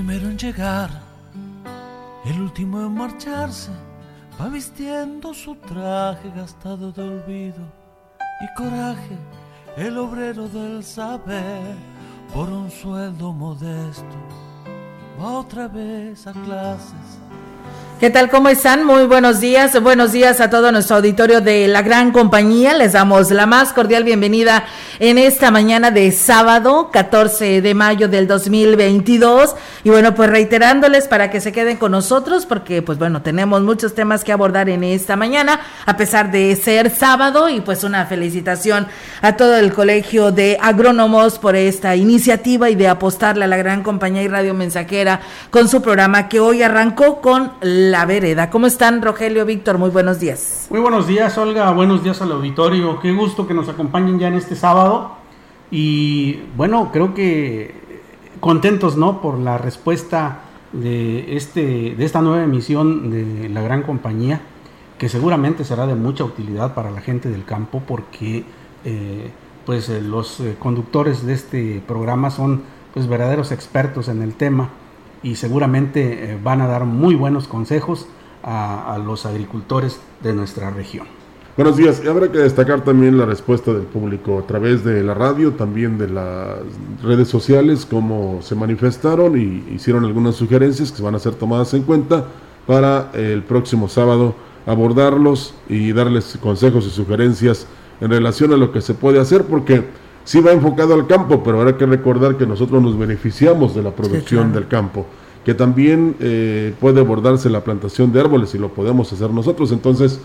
Primero en llegar, el último en marcharse, va vistiendo su traje gastado de olvido y coraje, el obrero del saber, por un sueldo modesto, va otra vez a clases ¿Qué tal? ¿Cómo están? Muy buenos días. Buenos días a todo nuestro auditorio de la gran compañía. Les damos la más cordial bienvenida en esta mañana de sábado, 14 de mayo del 2022. Y bueno, pues reiterándoles para que se queden con nosotros porque pues bueno, tenemos muchos temas que abordar en esta mañana, a pesar de ser sábado y pues una felicitación a todo el Colegio de Agrónomos por esta iniciativa y de apostarle a la gran compañía y radio mensajera con su programa que hoy arrancó con la Vereda. ¿Cómo están, Rogelio, Víctor? Muy buenos días. Muy buenos días, Olga. Buenos días al auditorio. Qué gusto que nos acompañen ya en este sábado. Y bueno, creo que contentos, ¿no? Por la respuesta de, este, de esta nueva emisión de la gran compañía, que seguramente será de mucha utilidad para la gente del campo, porque eh, pues eh, los eh, conductores de este programa son pues verdaderos expertos en el tema y seguramente eh, van a dar muy buenos consejos a, los agricultores de nuestra región. Buenos días. Y habrá que destacar también la respuesta del público a través de la radio, también de las redes sociales, cómo se manifestaron y hicieron algunas sugerencias que van a ser tomadas en cuenta para el próximo sábado abordarlos y darles consejos y sugerencias en relación a lo que se puede hacer, porque sí va enfocado al campo, pero habrá que recordar que nosotros nos beneficiamos de la producción sí, claro. del campo, que también eh, puede abordarse la plantación de árboles y lo podemos hacer nosotros. Entonces,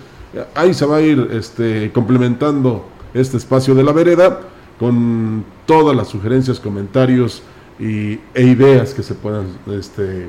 ahí se va a ir este, complementando este espacio de la vereda con todas las sugerencias, comentarios y, e ideas que se puedan, este,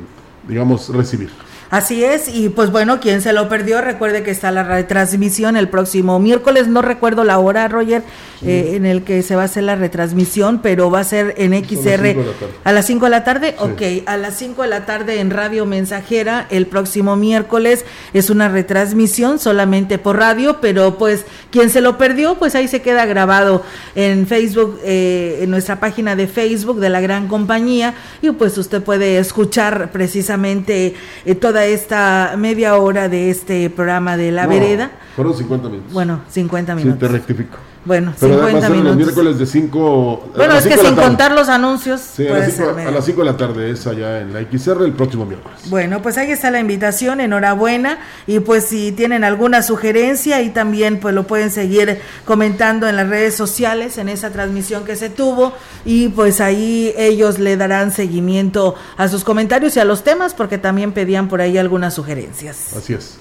digamos, recibir. Así es, y pues bueno, quien se lo perdió, recuerde que está la retransmisión el próximo miércoles, no recuerdo la hora, Roger, sí. eh, en el que se va a hacer la retransmisión, pero va a ser en XR a las 5 de la tarde, sí. ok, a las 5 de la tarde en Radio Mensajera, el próximo miércoles. Es una retransmisión solamente por radio, pero pues quien se lo perdió, pues ahí se queda grabado en Facebook, eh, en nuestra página de Facebook de la gran compañía, y pues usted puede escuchar precisamente eh, toda esta media hora de este programa de La no, Vereda. Fueron 50 minutos. Bueno, 50 minutos. Sí, te rectifico. Bueno, Pero 50 minutos. los miércoles de 5. Bueno, es que sin contar los anuncios. Sí, a las, 5, a las 5 de la tarde es allá en la XR el próximo miércoles. Bueno, pues ahí está la invitación, enhorabuena. Y pues si tienen alguna sugerencia, y también pues lo pueden seguir comentando en las redes sociales, en esa transmisión que se tuvo. Y pues ahí ellos le darán seguimiento a sus comentarios y a los temas, porque también pedían por ahí algunas sugerencias. Así es.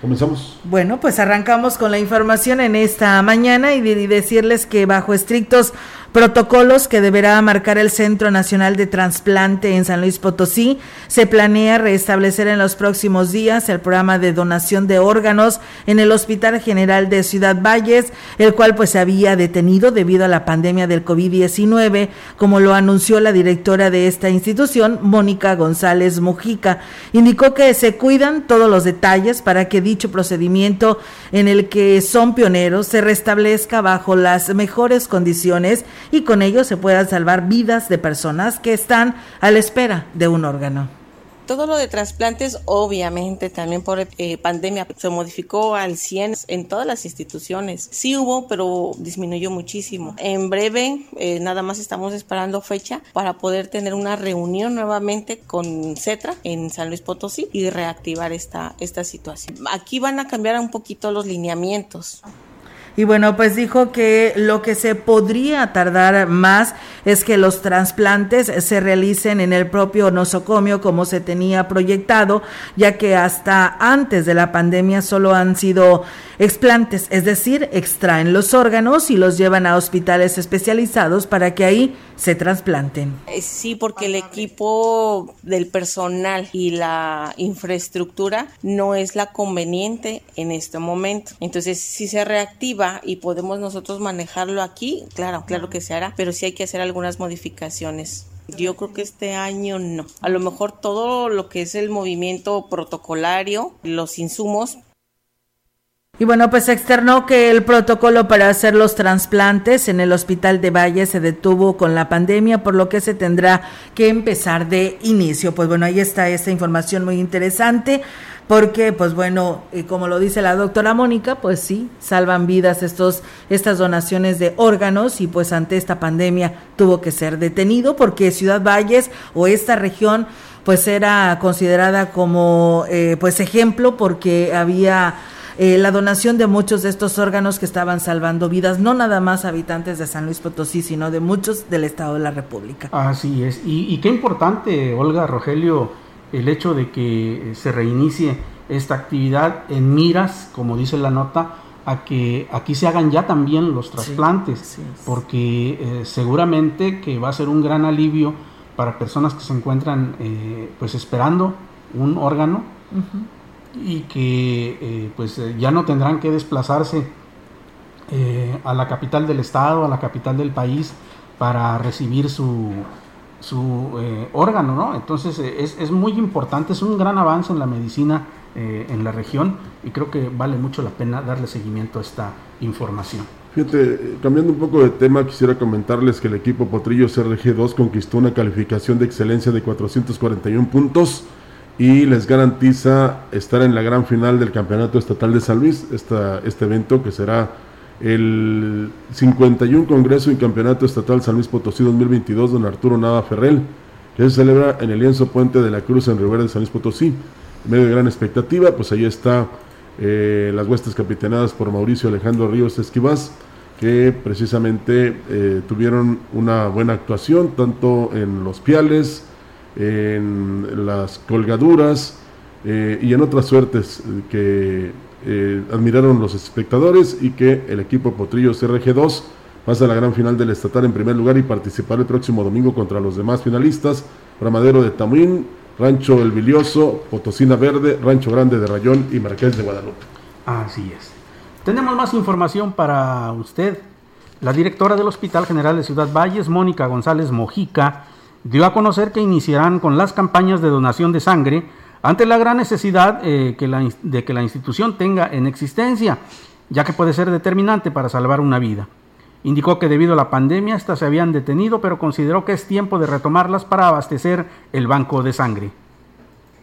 Comenzamos. Bueno, pues arrancamos con la información en esta mañana y, y decirles que bajo estrictos protocolos que deberá marcar el Centro Nacional de Transplante en San Luis Potosí. Se planea restablecer en los próximos días el programa de donación de órganos en el Hospital General de Ciudad Valles, el cual pues se había detenido debido a la pandemia del COVID-19, como lo anunció la directora de esta institución, Mónica González Mujica. Indicó que se cuidan todos los detalles para que dicho procedimiento en el que son pioneros se restablezca bajo las mejores condiciones y con ello se puedan salvar vidas de personas que están a la espera de un órgano. Todo lo de trasplantes, obviamente, también por eh, pandemia, se modificó al 100 en todas las instituciones. Sí hubo, pero disminuyó muchísimo. En breve, eh, nada más estamos esperando fecha para poder tener una reunión nuevamente con CETRA en San Luis Potosí y reactivar esta, esta situación. Aquí van a cambiar un poquito los lineamientos. Y bueno, pues dijo que lo que se podría tardar más es que los trasplantes se realicen en el propio nosocomio como se tenía proyectado, ya que hasta antes de la pandemia solo han sido explantes, es decir, extraen los órganos y los llevan a hospitales especializados para que ahí se trasplanten. Eh, sí, porque el equipo del personal y la infraestructura no es la conveniente en este momento. Entonces, si se reactiva y podemos nosotros manejarlo aquí, claro, claro que se hará, pero sí hay que hacer algunas modificaciones. Yo creo que este año no. A lo mejor todo lo que es el movimiento protocolario, los insumos, y bueno, pues externó que el protocolo para hacer los trasplantes en el hospital de Valle se detuvo con la pandemia, por lo que se tendrá que empezar de inicio. Pues bueno, ahí está esta información muy interesante, porque pues bueno, y como lo dice la doctora Mónica, pues sí, salvan vidas estos, estas donaciones de órganos y pues ante esta pandemia tuvo que ser detenido porque Ciudad Valles o esta región pues era considerada como eh, pues ejemplo porque había eh, la donación de muchos de estos órganos que estaban salvando vidas, no nada más habitantes de San Luis Potosí, sino de muchos del Estado de la República. Así es, y, qué importante, Olga, Rogelio, el hecho de que se reinicie esta actividad en miras, como dice la nota, a que aquí se hagan ya también los trasplantes, porque eh, seguramente que va a ser un gran alivio para personas que se encuentran eh, pues esperando un órgano y que eh, pues eh, ya no tendrán que desplazarse eh, a la capital del estado, a la capital del país para recibir su, su órgano, ¿no? Entonces es, es, muy importante, es un gran avance en la medicina en la región y creo que vale mucho la pena darle seguimiento a esta información. Fíjate, cambiando un poco de tema, quisiera comentarles que el equipo Potrillo CRG2 conquistó una calificación de excelencia de 441 puntos y les garantiza estar en la gran final del Campeonato Estatal de San Luis, esta, este evento que será el 51 Congreso y Campeonato Estatal San Luis Potosí 2022, don Arturo Nava Ferrell, que se celebra en el lienzo Puente de la Cruz en Rivera de San Luis Potosí. En medio de gran expectativa, pues ahí está eh, las huestes capitaneadas por Mauricio Alejandro Ríos Esquivás, que precisamente eh, tuvieron una buena actuación, tanto en los piales, en las colgaduras eh, y en otras suertes que eh, admiraron los espectadores y que el equipo Potrillos RG2 pasa a la gran final del estatal en primer lugar y participará el próximo domingo contra los demás finalistas, Ramadero de Tamuín, Rancho El Vilioso, Potosina Verde, Rancho Grande de Rayón y Marqués de Guadalupe. Así es. Tenemos más información para usted. La directora del Hospital General de Ciudad Valles, Mónica González Mojica, dio a conocer que iniciarán con las campañas de donación de sangre ante la gran necesidad eh, de que la institución tenga en existencia, ya que puede ser determinante para salvar una vida. Indicó que debido a la pandemia estas se habían detenido, pero consideró que es tiempo de retomarlas para abastecer el banco de sangre.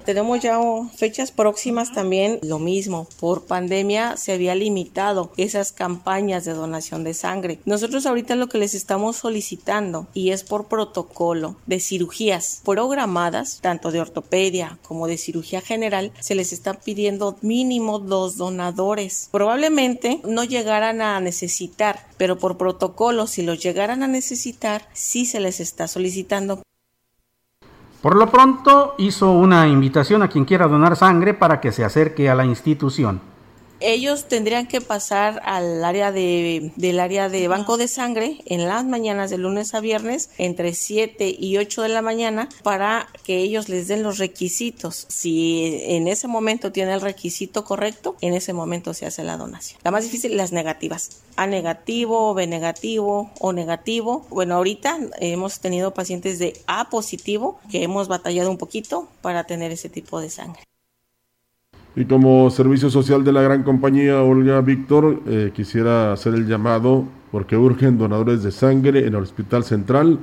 Tenemos ya fechas próximas también, lo mismo, por pandemia se había limitado esas campañas de donación de sangre. Nosotros ahorita lo que les estamos solicitando y es por protocolo de cirugías programadas, tanto de ortopedia como de cirugía general, se les está pidiendo mínimo dos donadores. Probablemente no llegaran a necesitar, pero por protocolo, si los llegaran a necesitar, sí se les está solicitando. Por lo pronto hizo una invitación a quien quiera donar sangre para que se acerque a la institución ellos tendrían que pasar al área de, del área de banco de sangre en las mañanas de lunes a viernes entre 7 y 8 de la mañana para que ellos les den los requisitos. Si en ese momento tiene el requisito correcto, en ese momento se hace la donación. La más difícil, las negativas. A negativo, B negativo o negativo. Bueno, ahorita hemos tenido pacientes de A positivo que hemos batallado un poquito para tener ese tipo de sangre. Y como servicio social de la gran compañía Olga Víctor, eh, quisiera hacer el llamado porque urgen donadores de sangre en el Hospital Central,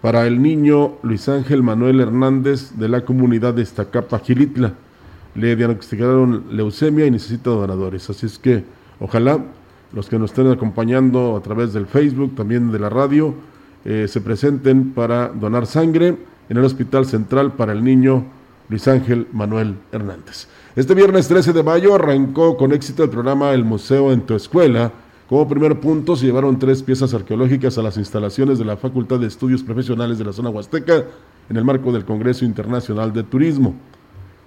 para el niño Luis Ángel Manuel Hernández de la comunidad de Estacapa, Gilitla. Le diagnosticaron leucemia y necesita donadores. Así es que ojalá los que nos estén acompañando a través del Facebook, también de la radio, eh, se presenten para donar sangre en el Hospital Central para el niño Luis Ángel Manuel Hernández. Este viernes 13 de mayo arrancó con éxito el programa El Museo en tu Escuela. Como primer punto se llevaron tres piezas arqueológicas a las instalaciones de la Facultad de Estudios Profesionales de la zona huasteca en el marco del Congreso Internacional de Turismo.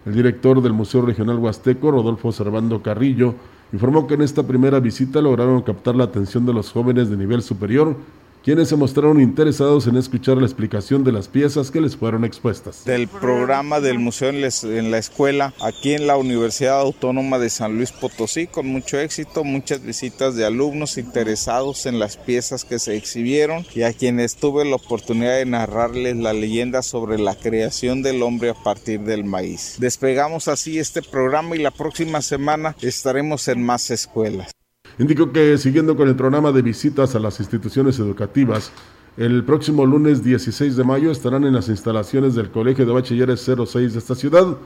El director del Museo Regional Huasteco, Rodolfo Servando Carrillo, informó que en esta primera visita lograron captar la atención de los jóvenes de nivel superior quienes se mostraron interesados en escuchar la explicación de las piezas que les fueron expuestas. Del programa del museo en, la escuela, aquí en la Universidad Autónoma de San Luis Potosí, con mucho éxito, muchas visitas de alumnos interesados en las piezas que se exhibieron y a quienes tuve la oportunidad de narrarles la leyenda sobre la creación del hombre a partir del maíz. Despegamos así este programa y la próxima semana estaremos en más escuelas. Indicó que siguiendo con el programa de visitas a las instituciones educativas, el próximo lunes 16 de mayo estarán en las instalaciones del Colegio de Bachilleres 06 de esta ciudad,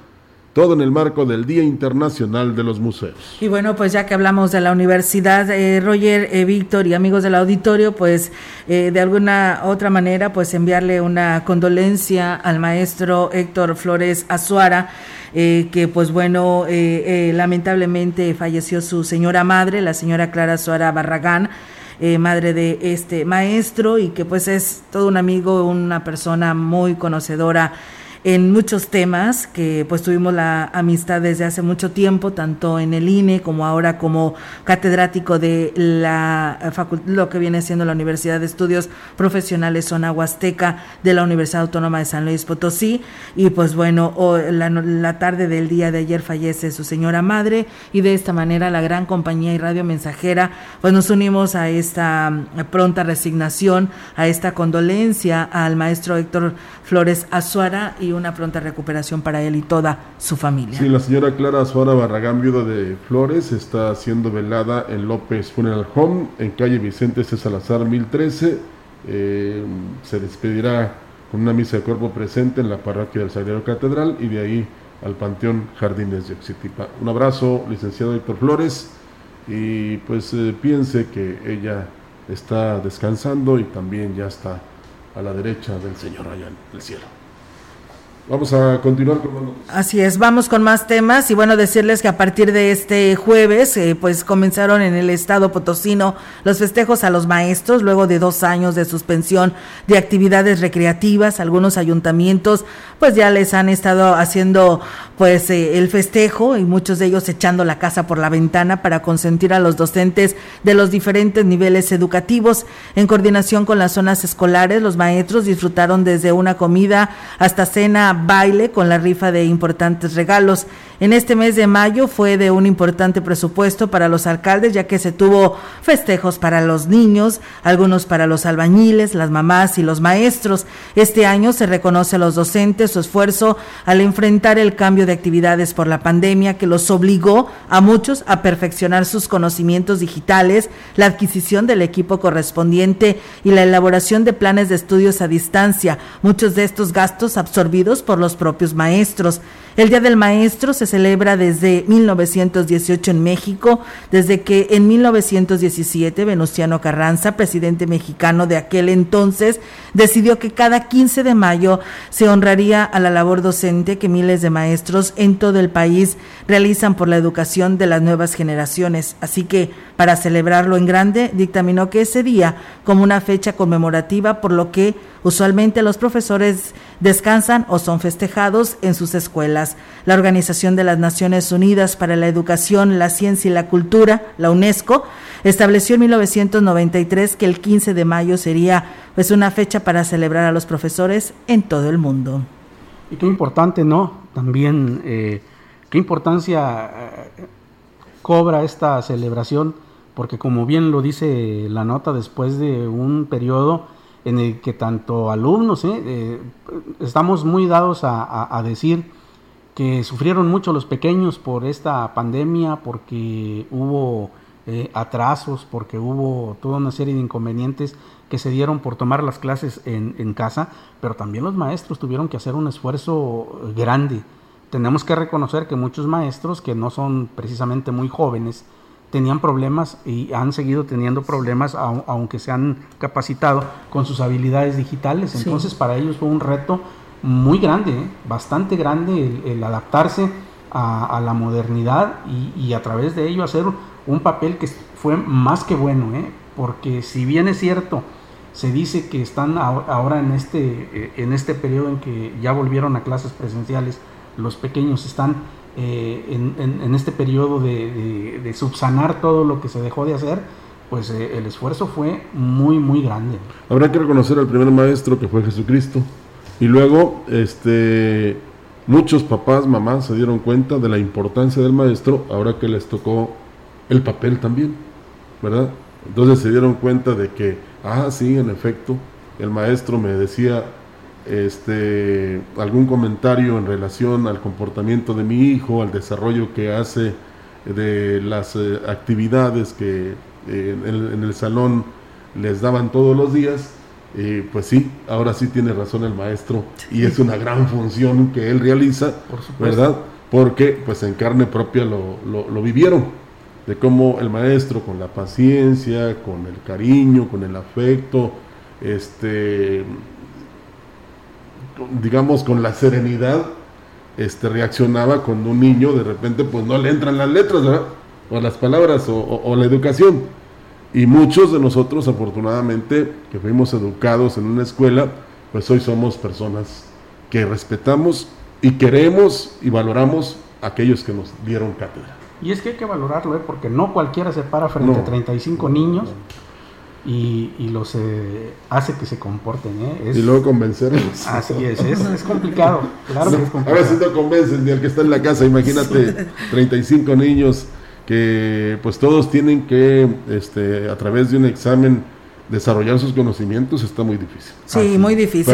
todo en el marco del Día Internacional de los Museos. Y bueno, pues ya que hablamos de la universidad, eh, Roger, eh, Víctor y amigos del auditorio, pues eh, de alguna otra manera, pues enviarle una condolencia al maestro Héctor Flores Azuara eh, que pues bueno, eh, eh, lamentablemente falleció su señora madre, la señora Clara Suara Barragán. madre de este maestro y que pues es todo un amigo, una persona muy conocedora en muchos temas que pues tuvimos la amistad desde hace mucho tiempo, tanto en el INE como ahora como catedrático de la lo que viene siendo la Universidad de Estudios Profesionales Zona Huasteca de la Universidad Autónoma de San Luis Potosí. Y pues bueno, la, la tarde del día de ayer fallece su señora madre y de esta manera la gran compañía y radio mensajera pues nos unimos a esta pronta resignación, a esta condolencia al maestro Héctor Flores Azuara y una pronta recuperación para él y toda su familia. Sí, la señora Clara Suara Barragán, viuda de Flores, está siendo velada en López Funeral Home, en calle Vicente C. Salazar 1013. Eh, se despedirá con una misa de cuerpo presente en la parroquia del Sagrado Catedral y de ahí al Panteón Jardines de Oxitipa. Un abrazo, licenciado Héctor Flores, y pues eh, piense que ella está descansando y también ya está a la derecha del Señor allá en el cielo. Vamos a continuar con Así es, vamos con más temas y bueno, decirles que a partir de este jueves, eh, pues comenzaron en el estado potosino los festejos a los maestros, luego de dos años de suspensión de actividades recreativas, algunos ayuntamientos pues ya les han estado haciendo pues eh, el festejo y muchos de ellos echando la casa por la ventana para consentir a los docentes de los diferentes niveles educativos. En coordinación con las zonas escolares, los maestros disfrutaron desde una comida hasta cena baile con la rifa de importantes regalos. En este mes de mayo fue de un importante presupuesto para los alcaldes, ya que se tuvo festejos para los niños, algunos para los albañiles, las mamás y los maestros. Este año se reconoce a los docentes su esfuerzo al enfrentar el cambio de actividades por la pandemia que los obligó a muchos a perfeccionar sus conocimientos digitales, la adquisición del equipo correspondiente y la elaboración de planes de estudios a distancia, muchos de estos gastos absorbidos por los propios maestros. El Día del Maestro se celebra desde 1918 en México, desde que en 1917 Venustiano Carranza, presidente mexicano de aquel entonces, decidió que cada 15 de mayo se honraría a la labor docente que miles de maestros en todo el país realizan por la educación de las nuevas generaciones. Así que, para celebrarlo en grande, dictaminó que ese día como una fecha conmemorativa, por lo que usualmente los profesores descansan o son festejados en sus escuelas. La Organización de las Naciones Unidas para la Educación, la Ciencia y la Cultura, la UNESCO, estableció en 1993 que el 15 de mayo sería pues una fecha para celebrar a los profesores en todo el mundo. Y qué importante, ¿no? También, eh, qué importancia eh, cobra esta celebración, porque como bien lo dice la nota, después de un periodo en el que tanto alumnos, ¿eh? Estamos muy dados a, decir que sufrieron mucho los pequeños por esta pandemia, porque hubo eh, atrasos, porque hubo toda una serie de inconvenientes que se dieron por tomar las clases en, en casa, pero también los maestros tuvieron que hacer un esfuerzo grande. Tenemos que reconocer que muchos maestros que no son precisamente muy jóvenes, tenían problemas y han seguido teniendo problemas aunque se han capacitado con sus habilidades digitales. Entonces para ellos fue un reto muy grande, ¿eh? bastante grande el, adaptarse a, la modernidad y, a través de ello hacer un papel que fue más que bueno, ¿eh? porque si bien es cierto, se dice que están ahora en este, eh, en este periodo en que ya volvieron a clases presenciales, los pequeños están eh, en, este periodo de, subsanar todo lo que se dejó de hacer, pues el esfuerzo fue muy, muy grande. Habrá que reconocer al primer maestro que fue Jesucristo. Y luego, este, muchos papás, mamás se dieron cuenta de la importancia del maestro ahora que les tocó el papel también, ¿verdad? Entonces se dieron cuenta de que, ah, sí, en efecto, el maestro me decía este, algún comentario en relación al comportamiento de mi hijo, al desarrollo que hace de las eh, actividades que eh, en, el salón les daban todos los días, eh, pues sí, ahora sí tiene razón el maestro y es una gran función que él realiza, ¿verdad? Porque pues en carne propia lo, lo, lo vivieron, de cómo el maestro con la paciencia, con el cariño, con el afecto, este digamos, con la serenidad, este, reaccionaba cuando un niño de repente pues no le entran las letras, ¿verdad? O las palabras o, la educación. Y muchos de nosotros, afortunadamente, que fuimos educados en una escuela, pues hoy somos personas que respetamos y queremos y valoramos a aquellos que nos dieron cátedra. Y es que hay que valorarlo, ¿eh? porque no cualquiera se para frente a 35 niños y, los eh, hace que se comporten. ¿eh? y luego convencerlos. Así es, es, complicado. Claro que es complicado. A veces no convencen ni al que está en la casa. Imagínate 35 niños que pues todos tienen que este, a través de un examen desarrollar sus conocimientos está muy difícil. Sí, muy difícil.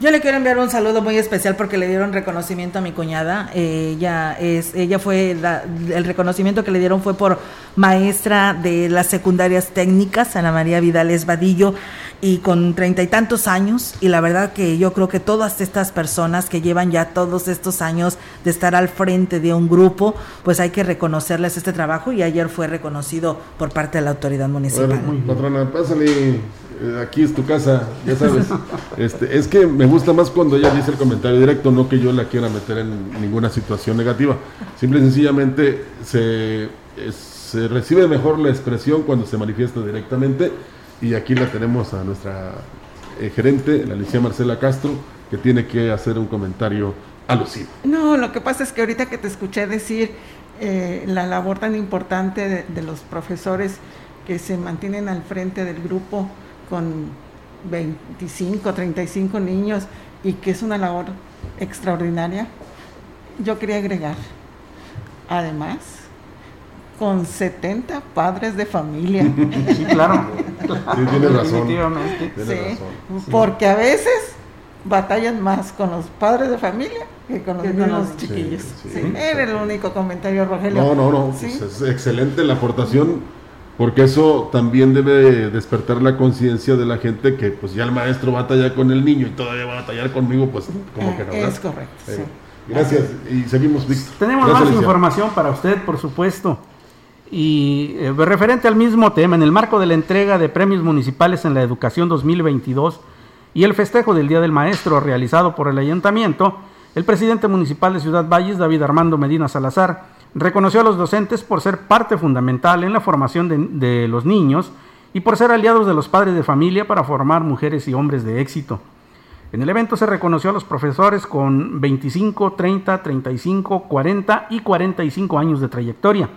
yo, le, quiero enviar un saludo muy especial porque le dieron reconocimiento a mi cuñada. ella es, ella fue el reconocimiento que le dieron fue por maestra de las secundarias técnicas, Ana María Vidales Vadillo y con treinta y tantos años y la verdad que yo creo que todas estas personas que llevan ya todos estos años de estar al frente de un grupo, pues hay que reconocerles este trabajo y ayer fue reconocido por parte de la autoridad municipal. patrona, pásale, eh, aquí es tu casa, ya sabes. este, es que me gusta más cuando ella dice el comentario directo, no que yo la quiera meter en ninguna situación negativa. Simple y sencillamente se, se recibe mejor la expresión cuando se manifiesta directamente y aquí la tenemos a nuestra eh, gerente, la Alicia Marcela Castro, que tiene que hacer un comentario alusivo. No, lo que pasa es que ahorita que te escuché decir eh, la labor tan importante de, los profesores que se mantienen al frente del grupo con 25, 35 niños y que es una labor extraordinaria, yo quería agregar, además, con 70 padres de familia. Sí, claro. Sí, tiene razón. sí, porque a veces batallan más con los padres de familia que con los, chiquillos. Sí, Era el único comentario, Rogelio. No, no, no. Pues es excelente la aportación, porque eso también debe despertar la conciencia de la gente que pues ya el maestro batalla con el niño y todavía va a batallar conmigo, pues como que no. Es correcto. Gracias. Y seguimos, Víctor. Tenemos más información para usted, por supuesto. Y eh, referente al mismo tema, en el marco de la entrega de premios municipales en la educación 2022 y el festejo del Día del Maestro realizado por el ayuntamiento, el presidente municipal de Ciudad Valles, David Armando Medina Salazar, reconoció a los docentes por ser parte fundamental en la formación de, de los niños y por ser aliados de los padres de familia para formar mujeres y hombres de éxito. En el evento se reconoció a los profesores con 25, 30, 35, 40 y 45 años de trayectoria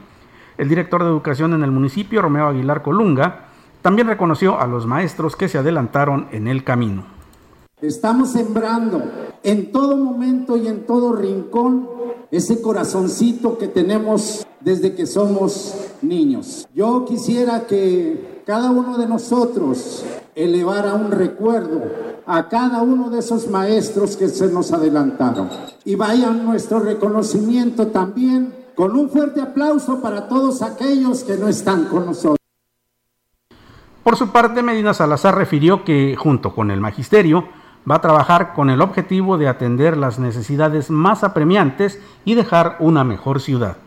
el director de educación en el municipio, Romeo Aguilar Colunga, también reconoció a los maestros que se adelantaron en el camino. Estamos sembrando en todo momento y en todo rincón ese corazoncito que tenemos desde que somos niños. Yo quisiera que cada uno de nosotros elevara un recuerdo a cada uno de esos maestros que se nos adelantaron. Y vaya nuestro reconocimiento también con un fuerte aplauso para todos aquellos que no están con nosotros. Por su parte, Medina Salazar refirió que, junto con el magisterio, va a trabajar con el objetivo de atender las necesidades más apremiantes y dejar una mejor ciudad.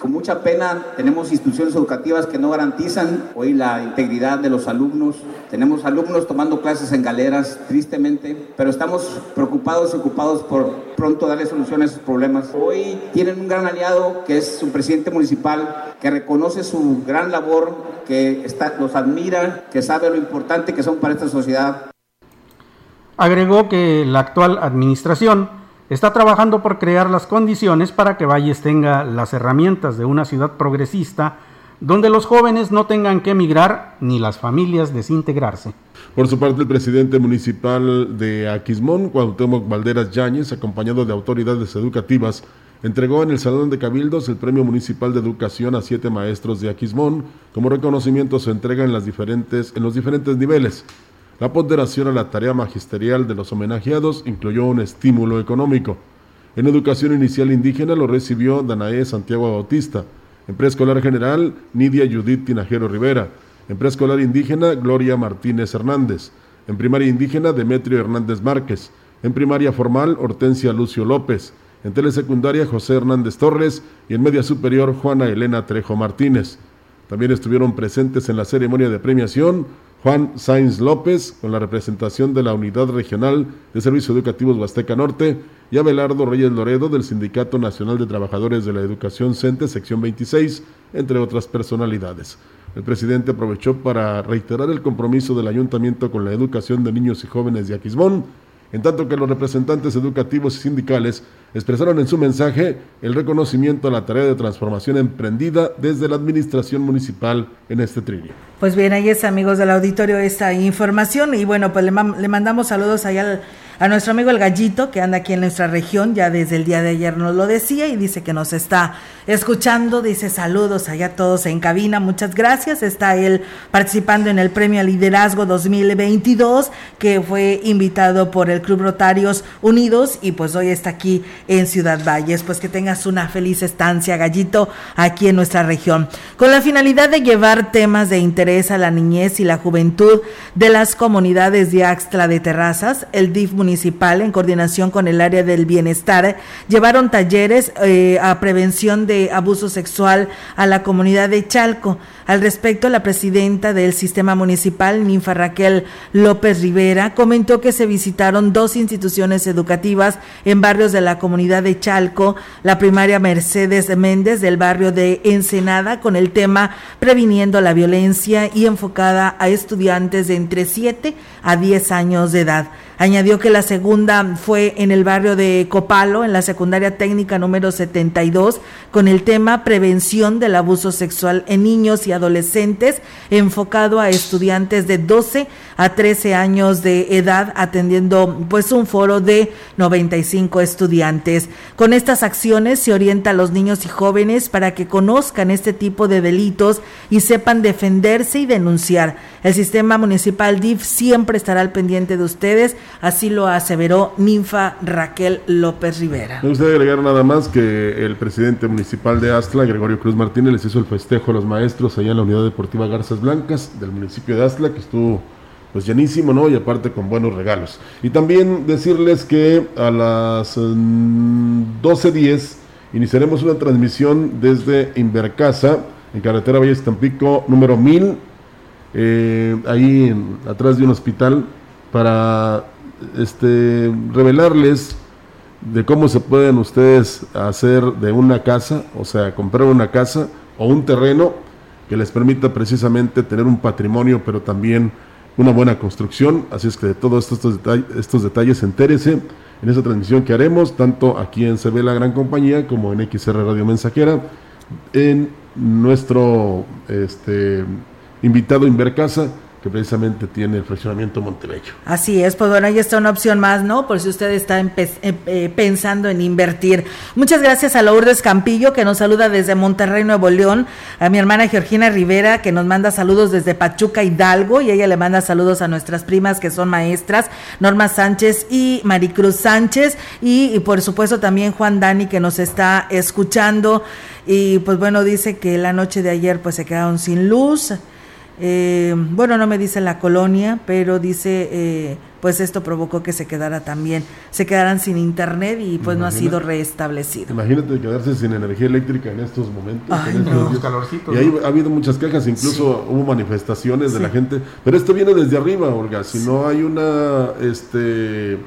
Con mucha pena, tenemos instituciones educativas que no garantizan hoy la integridad de los alumnos. Tenemos alumnos tomando clases en galeras, tristemente, pero estamos preocupados y ocupados por pronto darle solución a esos problemas. Hoy tienen un gran aliado que es su presidente municipal, que reconoce su gran labor, que está, los admira, que sabe lo importante que son para esta sociedad. Agregó que la actual administración está trabajando por crear las condiciones para que Valles tenga las herramientas de una ciudad progresista donde los jóvenes no tengan que emigrar ni las familias desintegrarse. Por su parte, el presidente municipal de Aquismón, Cuauhtémoc Valderas Yáñez, acompañado de autoridades educativas, entregó en el Salón de Cabildos el Premio Municipal de Educación a siete maestros de Aquismón como reconocimiento se entrega en, los diferentes niveles. La ponderación a la tarea magisterial de los homenajeados incluyó un estímulo económico. En educación inicial indígena lo recibió Danae Santiago Bautista. En preescolar general, Nidia Judith Tinajero Rivera. En preescolar indígena, Gloria Martínez Hernández. En primaria indígena, Demetrio Hernández Márquez. En primaria formal, Hortensia Lucio López. En telesecundaria, José Hernández Torres. Y en media superior, Juana Elena Trejo Martínez. También estuvieron presentes en la ceremonia de premiación Juan Sainz López, con la representación de la Unidad Regional de Servicios Educativos Huasteca Norte, y Abelardo Reyes Loredo, del Sindicato Nacional de Trabajadores de la Educación CENTE, sección 26, entre otras personalidades. El presidente aprovechó para reiterar el compromiso del ayuntamiento con la educación de niños y jóvenes de Aquismón, en tanto que los representantes educativos y sindicales expresaron en su mensaje el reconocimiento a la tarea de transformación emprendida desde la administración municipal en este trinio. Pues bien, ahí es amigos del auditorio esta información y bueno, pues le, mandamos saludos allá al a nuestro amigo el gallito, que anda aquí en nuestra región, ya desde el día de ayer nos lo decía y dice que nos está escuchando, dice saludos allá todos en cabina, muchas gracias. Está él participando en el Premio Liderazgo 2022, que fue invitado por el Club Rotarios Unidos y pues hoy está aquí en Ciudad Valles. Pues que tengas una feliz estancia, gallito, aquí en nuestra región. Con la finalidad de llevar temas de interés a la niñez y la juventud de las comunidades de Axtla de Terrazas, el DIF municipal en coordinación con el área del bienestar, llevaron talleres eh, a prevención de abuso sexual a la comunidad de Chalco. Al respecto, la presidenta del sistema municipal, Ninfa Raquel López Rivera, comentó que se visitaron dos instituciones educativas en barrios de la comunidad de Chalco, la primaria Mercedes Méndez del barrio de Ensenada, con el tema Previniendo la Violencia y enfocada a estudiantes de entre 7 a 10 años de edad. Añadió que la segunda fue en el barrio de Copalo, en la secundaria técnica número 72, con el tema Prevención del abuso sexual en niños y adolescentes, enfocado a estudiantes de 12 a 13 años de edad, atendiendo pues un foro de 95 estudiantes. Con estas acciones se orienta a los niños y jóvenes para que conozcan este tipo de delitos y sepan defenderse y denunciar. El sistema municipal DIF siempre estará al pendiente de ustedes Así lo aseveró Ninfa Raquel López Rivera. Me gustaría agregar nada más que el presidente municipal de Astla, Gregorio Cruz Martínez, les hizo el festejo a los maestros allá en la unidad deportiva Garzas Blancas del municipio de Astla, que estuvo pues llenísimo, ¿no? Y aparte con buenos regalos. Y también decirles que a las 12.10 mm, iniciaremos una transmisión desde Invercasa, en carretera Valle Tampico, número 1000, eh, ahí atrás de un hospital, para este, revelarles de cómo se pueden ustedes hacer de una casa, o sea, comprar una casa o un terreno que les permita precisamente tener un patrimonio, pero también una buena construcción. Así es que de todos estos, detalles, estos detalles entérese en esa transmisión que haremos, tanto aquí en CB La Gran Compañía como en XR Radio Mensajera, en nuestro este, invitado Invercasa que precisamente tiene el fraccionamiento Montebello. Así es, pues bueno, ahí está una opción más, ¿no? Por si usted está eh, pensando en invertir. Muchas gracias a Lourdes Campillo, que nos saluda desde Monterrey, Nuevo León, a mi hermana Georgina Rivera, que nos manda saludos desde Pachuca, Hidalgo, y ella le manda saludos a nuestras primas que son maestras, Norma Sánchez y Maricruz Sánchez, y, y por supuesto también Juan Dani, que nos está escuchando, y pues bueno, dice que la noche de ayer pues se quedaron sin luz, eh, bueno, no me dice la colonia, pero dice, eh, pues esto provocó que se quedara también, se quedaran sin internet y pues no ha sido restablecido. Imagínate quedarse sin energía eléctrica en estos momentos. Y ahí ha habido muchas quejas, incluso hubo manifestaciones de la gente, pero esto viene desde arriba, Olga, si no hay una este,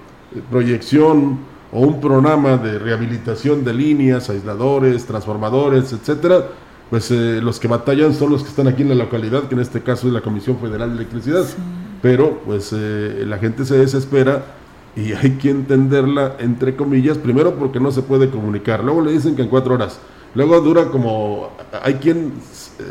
proyección o un programa de rehabilitación de líneas, aisladores, transformadores, etcétera, pues eh, los que batallan son los que están aquí en la localidad, que en este caso es la Comisión Federal de Electricidad. Pero pues eh, la gente se desespera y hay que entenderla entre comillas, primero porque no se puede comunicar, luego le dicen que en cuatro horas, luego dura como, hay quien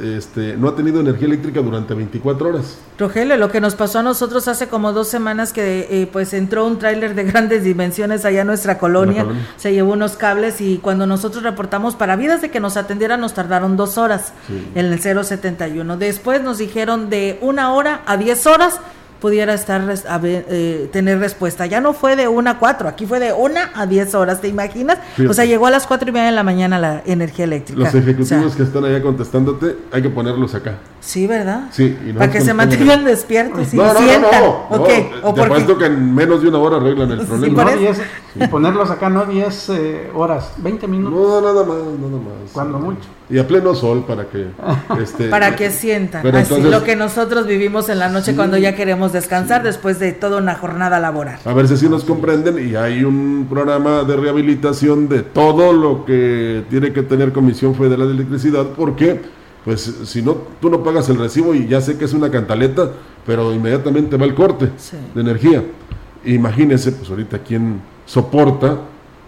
este, no ha tenido energía eléctrica durante 24 horas. Rogelio, lo que nos pasó a nosotros hace como dos semanas que eh, pues entró un tráiler de grandes dimensiones allá en nuestra colonia, se llevó unos cables y cuando nosotros reportamos para vidas de que nos atendieran nos tardaron dos horas en el 071. Después nos dijeron de una hora a 10 horas pudiera estar eh, tener respuesta. Ya no fue de una a cuatro, aquí fue de una a diez horas, ¿te imaginas? O sea, llegó a las cuatro y media de la mañana la energía eléctrica. Los ejecutivos que están allá contestándote, hay que ponerlos acá. Sí, ¿verdad? Sí. Para que se mantengan despiertos y no, no, sientan. No, no, ¿O Te que en menos de una hora arreglan el problema. y ponerlos acá no 10 eh, horas, 20 minutos. No, nada más, nada más. Cuando mucho. Y a pleno sol para que... Este, para que sientan. Así lo que nosotros vivimos en la noche cuando ya queremos descansar después de toda una jornada laboral. A ver si así nos comprenden y hay un programa de rehabilitación de todo lo que tiene que tener Comisión Federal de Electricidad porque pues si no, tú no pagas el recibo y ya sé que es una cantaleta, pero inmediatamente va el corte de energía. Imagínense, pues ahorita quién soporta,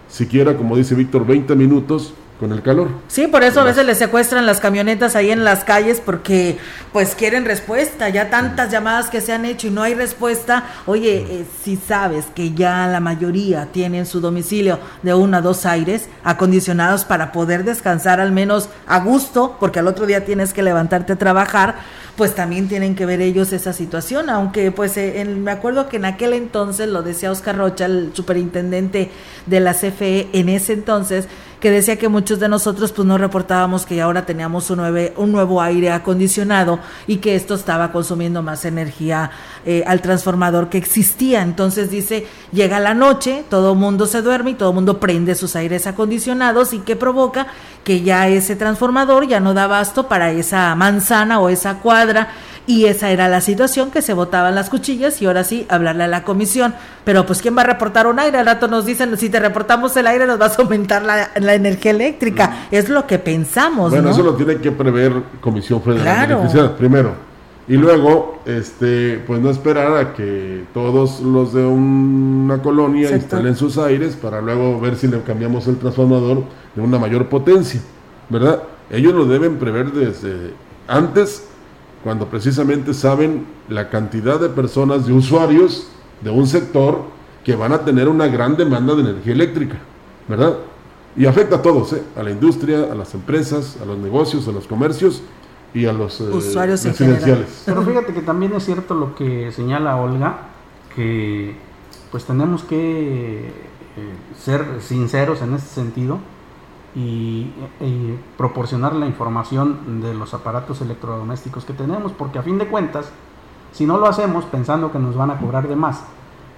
siquiera, como dice Víctor, 20 minutos con el calor. Sí, por eso a veces les secuestran las camionetas ahí en las calles porque pues quieren respuesta, ya tantas llamadas que se han hecho y no hay respuesta. Oye, eh, si sabes que ya la mayoría tienen su domicilio de uno a dos aires acondicionados para poder descansar al menos a gusto, porque al otro día tienes que levantarte a trabajar, pues también tienen que ver ellos esa situación, aunque pues eh, me acuerdo que en aquel entonces, lo decía Oscar Rocha, el superintendente de la CFE en ese entonces, que decía que muchos de nosotros pues no reportábamos que ahora teníamos un, un nuevo aire acondicionado y que esto estaba consumiendo más energía eh, al transformador que existía. Entonces dice, llega la noche, todo mundo se duerme y todo mundo prende sus aires acondicionados y que provoca que ya ese transformador ya no da abasto para esa manzana o esa cuadra y esa era la situación que se botaban las cuchillas y ahora sí hablarle a la comisión. Pero pues ¿quién va a reportar un aire? Al rato nos dicen, si te reportamos el aire nos vas a aumentar la, energía eléctrica. Mm. Es lo que pensamos. Bueno, eso lo tiene que prever Comisión Federal de Electricidad primero. Y luego, este, pues no esperar a que todos los de una colonia instalen sus aires para luego ver si le cambiamos el transformador de una mayor potencia, ¿verdad? Ellos lo deben prever desde antes cuando precisamente saben la cantidad de personas, de usuarios de un sector que van a tener una gran demanda de energía eléctrica, ¿verdad? Y afecta a todos, ¿eh? a la industria, a las empresas, a los negocios, a los comercios y a los eh, usuarios residenciales. Pero fíjate que también es cierto lo que señala Olga, que pues tenemos que eh, ser sinceros en este sentido y, proporcionar la información de los aparatos electrodomésticos que tenemos, porque a fin de cuentas, si no lo hacemos pensando que nos van a cobrar de más,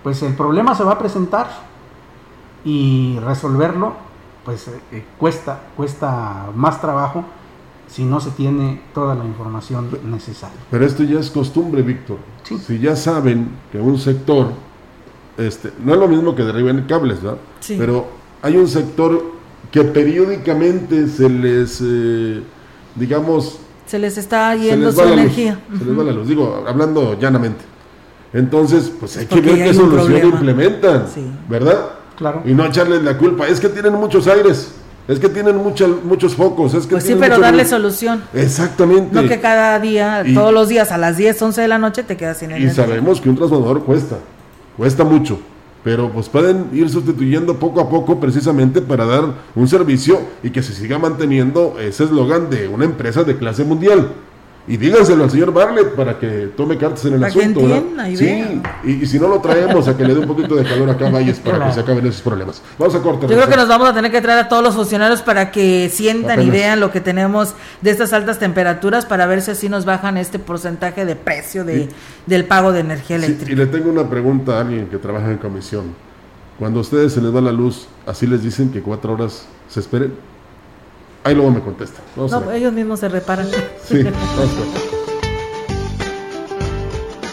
pues el problema se va a presentar y resolverlo, pues eh, eh, cuesta, cuesta más trabajo si no se tiene toda la información necesaria. Pero esto ya es costumbre, Víctor. Si ya saben que un sector, este, no es lo mismo que derriben cables, ¿verdad? Pero hay un sector que periódicamente se les, eh, digamos... Se les está yendo su energía. Se les va la luz, digo, hablando llanamente. Entonces, pues hay que ver qué solución implementan, ¿verdad? Claro. Y no echarles la culpa. Es que tienen muchos aires. Es que tienen muchos focos. Es que pues sí, pero darle solución. Exactamente. No que cada día, todos los días a las 10, 11 de la noche te quedas sin energía. Y sabemos que un transformador cuesta. Cuesta mucho pero pues pueden ir sustituyendo poco a poco precisamente para dar un servicio y que se siga manteniendo ese eslogan de una empresa de clase mundial. Y díganselo al señor Barlet para que tome cartas en el asunto. sí, y, si no lo traemos a que le dé un poquito de calor acá Valles para que se acaben esos problemas. Vamos a cortar. Yo creo que nos vamos a tener que traer a todos los funcionarios para que sientan y vean lo que tenemos de estas altas temperaturas para ver si así nos bajan este porcentaje de precio de, del pago de energía eléctrica. y le tengo una pregunta a alguien que trabaja en comisión. Cuando a ustedes se les da la luz, ¿así les dicen que cuatro horas se esperen? Ahí luego me contesta. no, ellos mismos se reparan. Sí,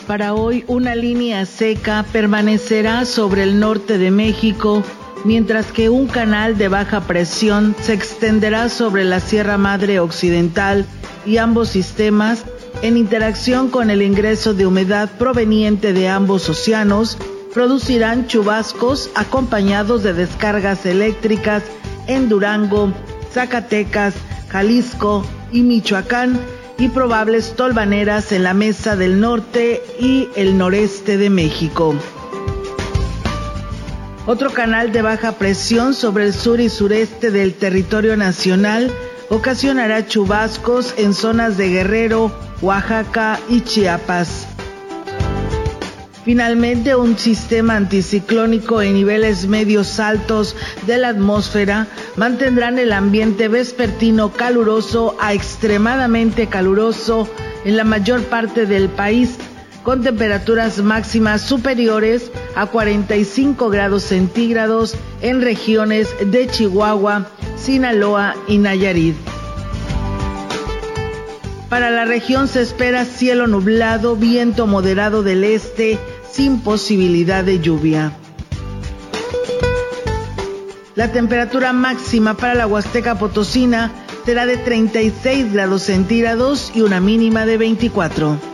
Para hoy, una línea seca permanecerá sobre el norte de México, mientras que un canal de baja presión se extenderá sobre la Sierra Madre Occidental y ambos sistemas, en interacción con el ingreso de humedad proveniente de ambos océanos, producirán chubascos acompañados de descargas eléctricas en Durango, Zacatecas, Jalisco y Michoacán y probables tolvaneras en la mesa del norte y el noreste de México. Otro canal de baja presión sobre el sur y sureste del territorio nacional ocasionará chubascos en zonas de Guerrero, Oaxaca y Chiapas. Finalmente, un sistema anticiclónico en niveles medios altos de la atmósfera mantendrán el ambiente vespertino caluroso a extremadamente caluroso en la mayor parte del país, con temperaturas máximas superiores a 45 grados centígrados en regiones de Chihuahua, Sinaloa y Nayarit. Para la región se espera cielo nublado, viento moderado del este, sin posibilidad de lluvia. La temperatura máxima para la Huasteca Potosina será de 36 grados centígrados y una mínima de 24.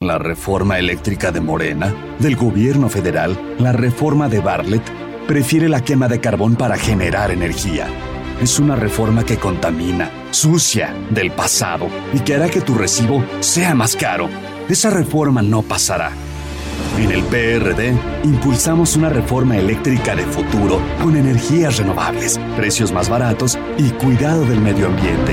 La reforma eléctrica de Morena, del gobierno federal, la reforma de Bartlett, prefiere la quema de carbón para generar energía. Es una reforma que contamina, sucia, del pasado y que hará que tu recibo sea más caro. Esa reforma no pasará. En el PRD impulsamos una reforma eléctrica de futuro con energías renovables, precios más baratos y cuidado del medio ambiente.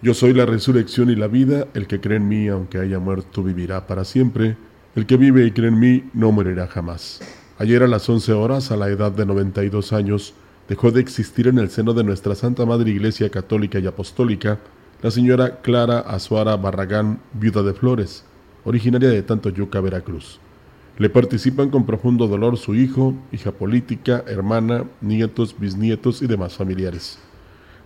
Yo soy la resurrección y la vida, el que cree en mí, aunque haya muerto, vivirá para siempre. El que vive y cree en mí no morirá jamás. Ayer a las 11 horas, a la edad de 92 años, dejó de existir en el seno de nuestra Santa Madre Iglesia Católica y Apostólica la señora Clara Azuara Barragán, viuda de Flores, originaria de Tantoyuca, Veracruz. Le participan con profundo dolor su hijo, hija política, hermana, nietos, bisnietos y demás familiares.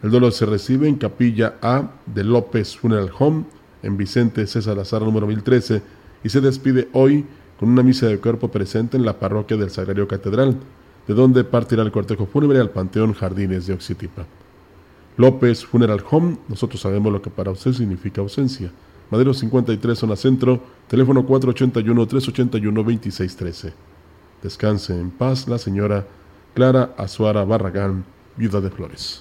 El dolor se recibe en Capilla A de López Funeral Home, en Vicente César Azar número 1013, y se despide hoy con una misa de cuerpo presente en la parroquia del Sagrario Catedral, de donde partirá el cortejo fúnebre al Panteón Jardines de Oxitipa. López Funeral Home, nosotros sabemos lo que para usted significa ausencia. Madero 53, zona centro, teléfono 481-381-2613. Descanse en paz la señora Clara Azuara Barragán, viuda de Flores.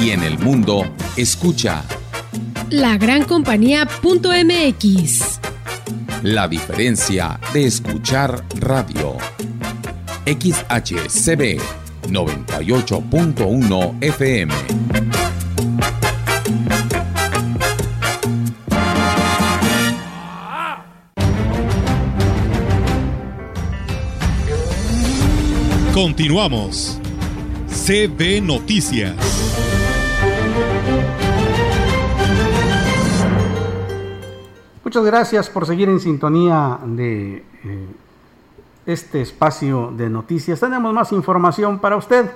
Y en el mundo, escucha la gran compañía.mx. La diferencia de escuchar radio. XHCB 98.1 FM. Continuamos. CB Noticias. Muchas gracias por seguir en sintonía de eh, este espacio de noticias. Tenemos más información para usted.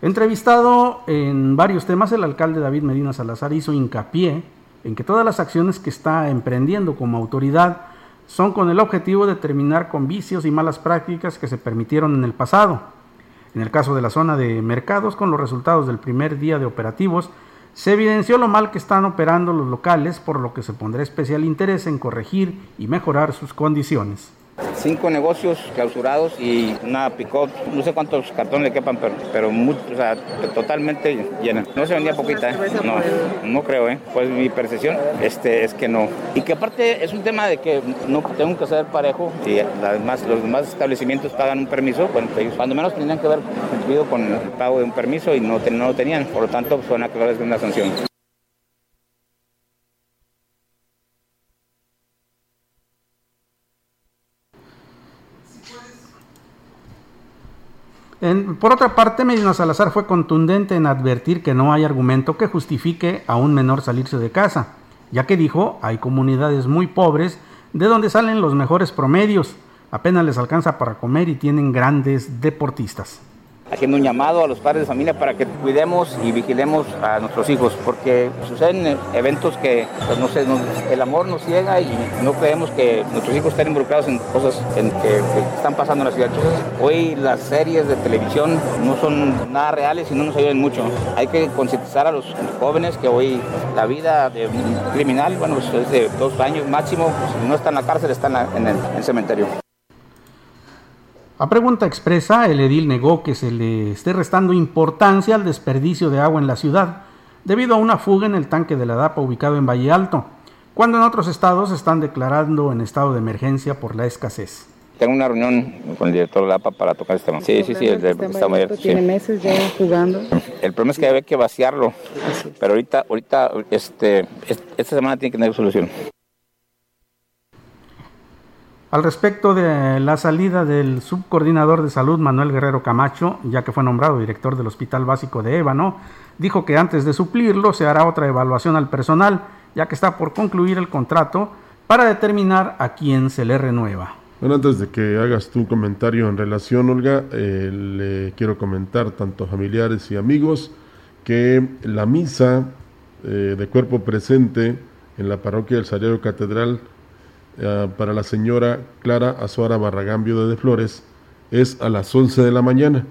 Entrevistado en varios temas, el alcalde David Medina Salazar hizo hincapié en que todas las acciones que está emprendiendo como autoridad son con el objetivo de terminar con vicios y malas prácticas que se permitieron en el pasado. En el caso de la zona de mercados, con los resultados del primer día de operativos, se evidenció lo mal que están operando los locales, por lo que se pondrá especial interés en corregir y mejorar sus condiciones. Cinco negocios clausurados y una picot, no sé cuántos cartones le quepan, pero, pero totalmente llena. No se vendía poquita, ¿eh? no, no creo, ¿eh? pues mi percepción este, es que no. Y que aparte es un tema de que no tengo que ser parejo y además los demás establecimientos pagan un permiso, ellos cuando menos tenían que haber cumplido con el pago de un permiso y no, no lo tenían, por lo tanto suena claro es una sanción. Por otra parte, Medina Salazar fue contundente en advertir que no hay argumento que justifique a un menor salirse de casa, ya que dijo, hay comunidades muy pobres de donde salen los mejores promedios, apenas les alcanza para comer y tienen grandes deportistas haciendo un llamado a los padres de familia para que cuidemos y vigilemos a nuestros hijos, porque suceden eventos que, pues, no sé, el amor nos ciega y no creemos que nuestros hijos estén involucrados en cosas que, están pasando en la ciudad. Hoy las series de televisión no son nada reales y no nos ayudan mucho. Hay que concientizar a los jóvenes que hoy la vida de un criminal, bueno, pues, es de dos años máximo, si no está en la cárcel, está en el cementerio. A pregunta expresa, el edil negó que se le esté restando importancia al desperdicio de agua en la ciudad, debido a una fuga en el tanque de la DAPA ubicado en Valle Alto, cuando en otros estados están declarando en estado de emergencia por la escasez. Tengo una reunión con el director de la DAPA para tocar este tema. Sí, sí, sí, el de está Tiene meses ya jugando. El problema es que hay que vaciarlo, pero ahorita, ahorita, este, esta semana tiene que tener solución. Al respecto de la salida del subcoordinador de salud Manuel Guerrero Camacho, ya que fue nombrado director del Hospital Básico de Ébano, dijo que antes de suplirlo se hará otra evaluación al personal, ya que está por concluir el contrato para determinar a quién se le renueva. Bueno, antes de que hagas tu comentario en relación, Olga, eh, le quiero comentar tanto familiares y amigos que la misa eh, de cuerpo presente en la parroquia del Sagrario Catedral eh, para la señora Clara Azuara Barragán, viuda de Flores, es a las 11 de la mañana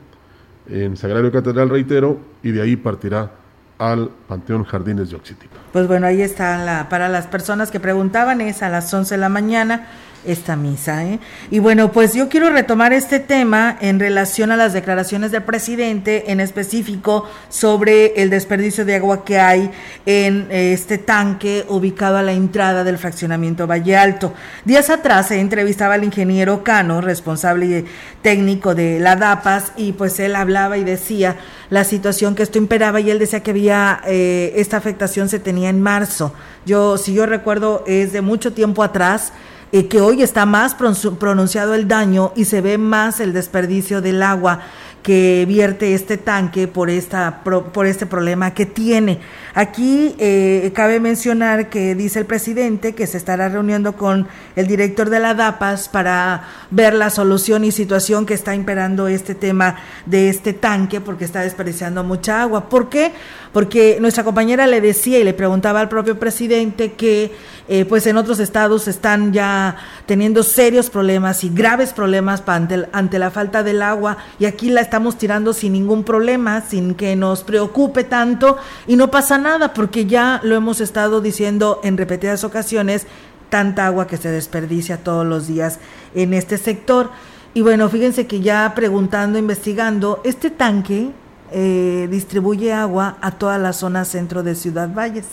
en Sagrario Catedral, reitero, y de ahí partirá al Panteón Jardines de Oxitipa. Pues bueno, ahí está la, para las personas que preguntaban, es a las 11 de la mañana esta misa. ¿eh? Y bueno, pues yo quiero retomar este tema en relación a las declaraciones del presidente, en específico sobre el desperdicio de agua que hay en eh, este tanque ubicado a la entrada del fraccionamiento Valle Alto. Días atrás se entrevistaba al ingeniero Cano, responsable técnico de la DAPAS, y pues él hablaba y decía la situación que esto imperaba y él decía que había, eh, esta afectación se tenía en marzo. Yo, si yo recuerdo, es de mucho tiempo atrás que hoy está más pronunciado el daño y se ve más el desperdicio del agua que vierte este tanque por, esta, por este problema que tiene. Aquí eh, cabe mencionar que dice el presidente que se estará reuniendo con el director de la DAPAS para ver la solución y situación que está imperando este tema de este tanque porque está desperdiciando mucha agua. ¿Por qué? Porque nuestra compañera le decía y le preguntaba al propio presidente que eh, pues en otros estados están ya teniendo serios problemas y graves problemas ante, ante la falta del agua y aquí la estamos tirando sin ningún problema, sin que nos preocupe tanto y no pasa nada porque ya lo hemos estado diciendo en repetidas ocasiones, tanta agua que se desperdicia todos los días en este sector. Y bueno, fíjense que ya preguntando, investigando, este tanque eh, distribuye agua a toda la zona centro de Ciudad Valles.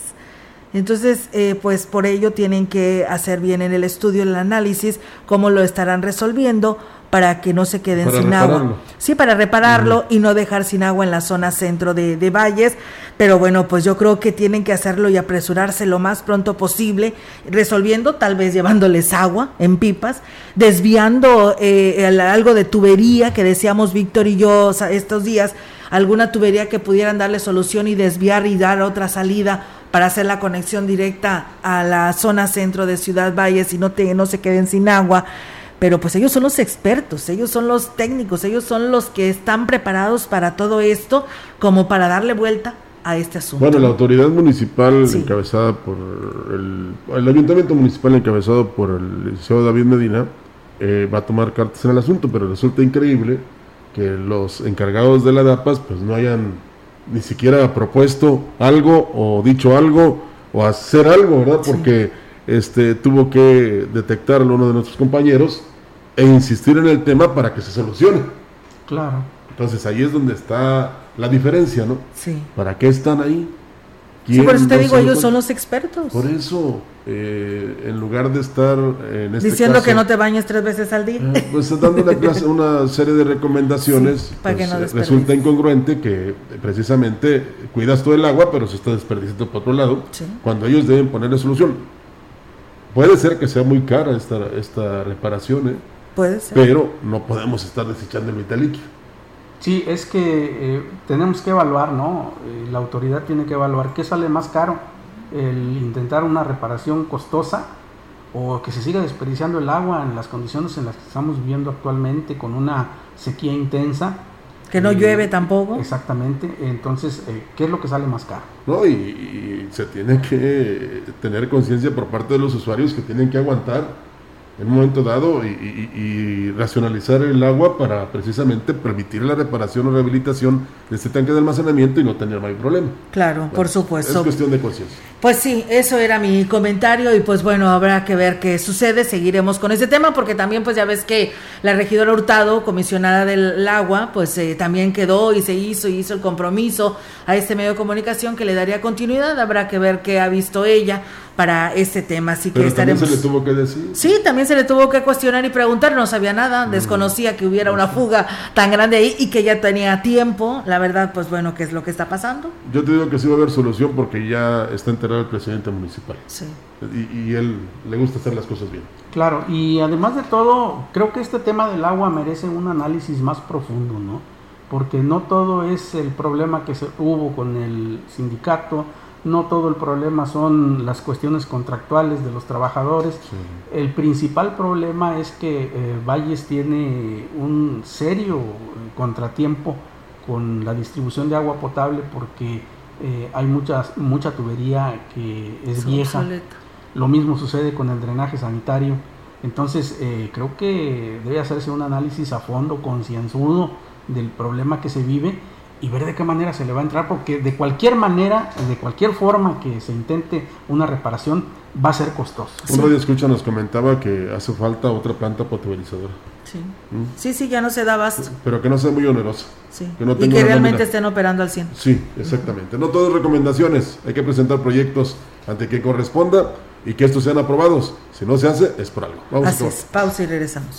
Entonces, eh, pues por ello tienen que hacer bien en el estudio, el análisis, cómo lo estarán resolviendo para que no se queden sin agua. Sí, para repararlo y no dejar sin agua en la zona centro de, de, Valles. Pero bueno, pues yo creo que tienen que hacerlo y apresurarse lo más pronto posible, resolviendo, tal vez llevándoles agua en pipas, desviando eh, algo de tubería que decíamos Víctor y yo estos días, alguna tubería que pudieran darle solución y desviar y dar otra salida para hacer la conexión directa a la zona centro de Ciudad Valles y no, te, no se queden sin agua pero pues ellos son los expertos, ellos son los técnicos, ellos son los que están preparados para todo esto como para darle vuelta a este asunto. Bueno, la autoridad municipal encabezada por el, el, ayuntamiento municipal encabezado por el licenciado David Medina eh, va a tomar cartas en el asunto, pero resulta increíble que los encargados de la DAPAS pues no hayan ni siquiera propuesto algo o dicho algo o hacer algo, ¿verdad? Porque este, tuvo que detectarlo uno de nuestros compañeros e insistir en el tema para que se solucione. Claro. Entonces ahí es donde está la diferencia, ¿no? Sí. ¿Para qué están ahí? Sí, por eso te digo, ellos son los expertos. Por eso, eh, en lugar de estar en este diciendo que no te bañes tres veces al día, eh, pues dando una, clase, una serie de recomendaciones, para que pues, no resulta incongruente que precisamente cuidas todo el agua, pero se está desperdiciando por otro lado, cuando ellos deben ponerle solución. Puede ser que sea muy cara esta, esta reparación, ¿eh? Puede ser. Pero no podemos estar desechando el vital líquido. Sí, es que eh, tenemos que evaluar, ¿no? Eh, la autoridad tiene que evaluar qué sale más caro, el intentar una reparación costosa o que se siga desperdiciando el agua en las condiciones en las que estamos viviendo actualmente con una sequía intensa que no llueve tampoco. Exactamente. Entonces, eh, ¿qué es lo que sale más caro? No, y, se tiene que tener conciencia por parte de los usuarios que tienen que aguantar en un momento dado y, racionalizar el agua para precisamente permitir la reparación o rehabilitación de este tanque de almacenamiento y no tener mayor problema. Claro, por supuesto. Es cuestión de conciencia. Pues sí, eso era mi comentario y pues bueno, habrá que ver qué sucede, seguiremos con ese tema porque también pues ya ves que la regidora Hurtado, comisionada del agua, pues eh, también quedó y se hizo y hizo el compromiso a este medio de comunicación que le daría continuidad, habrá que ver qué ha visto ella para este tema. Así que estaremos. También se le tuvo que decir. Sí, también se le tuvo que cuestionar y preguntar, no sabía nada, mm. desconocía que hubiera una fuga tan grande ahí y que ya tenía tiempo. La verdad, pues bueno, ¿qué es lo que está pasando? Yo te digo que sí va a haber solución porque ya está enterado el presidente municipal. Sí. Y, y él le gusta hacer las cosas bien. Claro, y además de todo, creo que este tema del agua merece un análisis más profundo, ¿no? Porque no todo es el problema que se hubo con el sindicato, no todo el problema son las cuestiones contractuales de los trabajadores. El principal problema es que eh, Valles tiene un serio eh, contratiempo con la distribución de agua potable porque eh, hay muchas, mucha tubería que es vieja. lo mismo sucede con el drenaje sanitario. Entonces, eh, creo que debe hacerse un análisis a fondo, concienzudo del problema que se vive y ver de qué manera se le va a entrar, porque de cualquier manera, de cualquier forma que se intente una reparación, va a ser costoso. Un radio escucha nos comentaba que hace falta otra planta potabilizadora. Sí. ¿Mm? sí, sí, ya no se da abasto. Pero que no sea muy onerosa. Sí. y que realmente estén operando al 100. Sí, exactamente. No todas recomendaciones, hay que presentar proyectos ante que corresponda y que estos sean aprobados. Si no se hace, es por algo. Vamos Así es, pausa y regresamos.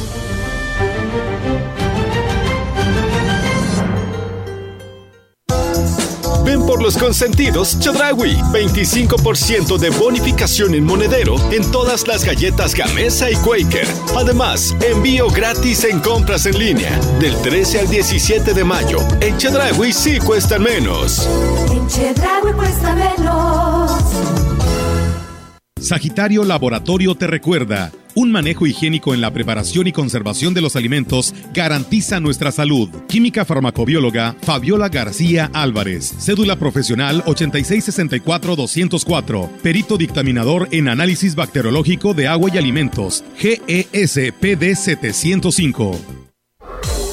Ven por los consentidos Chedrawi. 25% de bonificación en monedero en todas las galletas Gamesa y Quaker. Además, envío gratis en compras en línea. Del 13 al 17 de mayo. En Chedrawi sí cuesta menos. En Chedraui cuesta menos. Sagitario Laboratorio te recuerda. Un manejo higiénico en la preparación y conservación de los alimentos garantiza nuestra salud. Química farmacobióloga Fabiola García Álvarez. Cédula profesional 8664-204. Perito dictaminador en análisis bacteriológico de agua y alimentos. GESPD 705.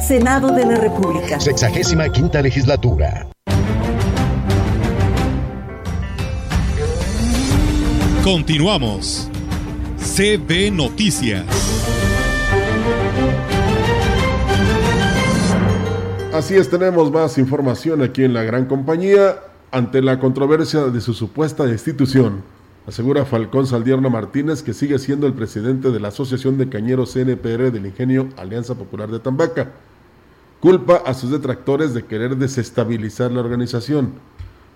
Senado de la República. Sexagésima quinta legislatura. Continuamos. CB Noticias. Así es, tenemos más información aquí en la gran compañía ante la controversia de su supuesta destitución. Asegura Falcón Saldierna Martínez que sigue siendo el presidente de la Asociación de Cañeros CNPR del Ingenio Alianza Popular de Tambaca culpa a sus detractores de querer desestabilizar la organización.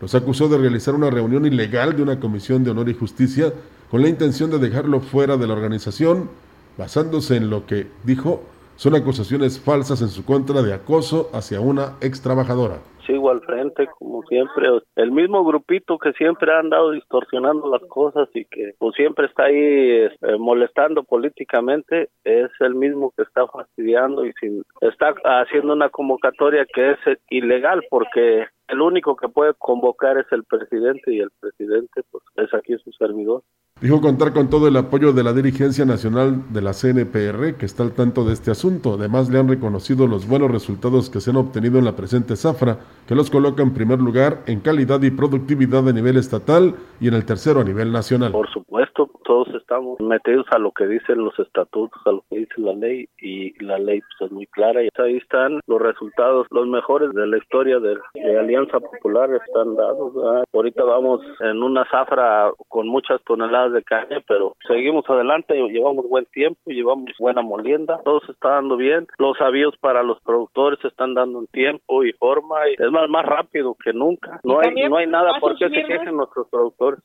Los acusó de realizar una reunión ilegal de una comisión de honor y justicia con la intención de dejarlo fuera de la organización, basándose en lo que dijo son acusaciones falsas en su contra de acoso hacia una ex trabajadora sigo al frente como siempre. El mismo grupito que siempre ha andado distorsionando las cosas y que pues siempre está ahí este, molestando políticamente es el mismo que está fastidiando y sin, está haciendo una convocatoria que es ilegal porque el único que puede convocar es el presidente y el presidente pues es aquí su servidor. Dijo contar con todo el apoyo de la dirigencia nacional de la CNPR que está al tanto de este asunto. Además le han reconocido los buenos resultados que se han obtenido en la presente zafra, que los coloca en primer lugar en calidad y productividad a nivel estatal y en el tercero a nivel nacional. Por supuesto, todos estamos metidos a lo que dicen los estatutos, a lo que dice la ley y la ley pues, es muy clara y ahí están los resultados, los mejores de la historia de, de Alianza Popular están dados. Ahorita vamos en una zafra con muchas toneladas de caña, pero seguimos adelante, llevamos buen tiempo, llevamos buena molienda, todo se está dando bien, los avíos para los productores se están dando en tiempo y forma, y es más, más rápido que nunca. No hay, no hay nada por qué se quejen nuestros productores.